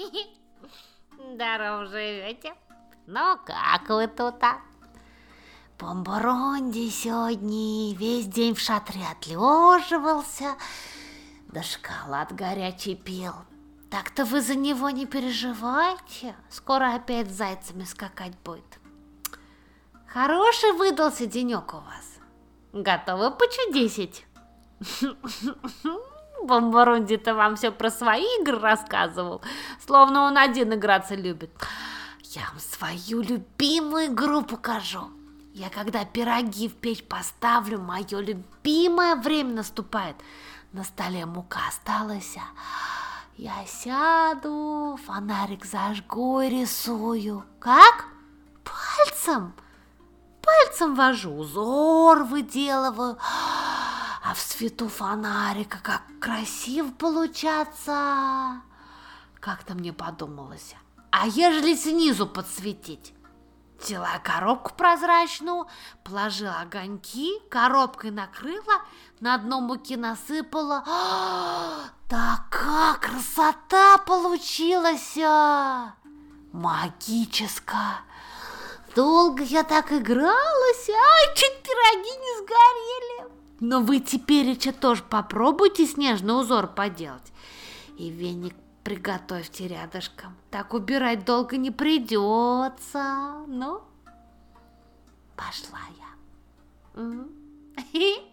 Здорово живете. Ну, как вы тут, а? Бомбаронди сегодня весь день в шатре отлеживался, да шоколад горячий пил. Так-то вы за него не переживайте, скоро опять с зайцами скакать будет. Хороший выдался денек у вас. Готовы почудесить? Бомбарунди-то вам все про свои игры рассказывал, словно он один играться любит. Я вам свою любимую игру покажу. Я когда пироги в печь поставлю, мое любимое время наступает. На столе мука осталась, а я сяду, фонарик зажгу и рисую. Как? Пальцем? Пальцем вожу, узор выделываю. А в свету фонарика как красиво получаться. Как-то мне подумалось, а ежели снизу подсветить? Взяла коробку прозрачную, положила огоньки, коробкой накрыла, на дно муки насыпала. А, такая красота получилась! Магическая! Долго я так игралась, ай, чуть пироги не сгорели. Но вы теперь еще тоже попробуйте снежный узор поделать. И веник приготовьте рядышком. Так убирать долго не придется. Ну, пошла я. Угу.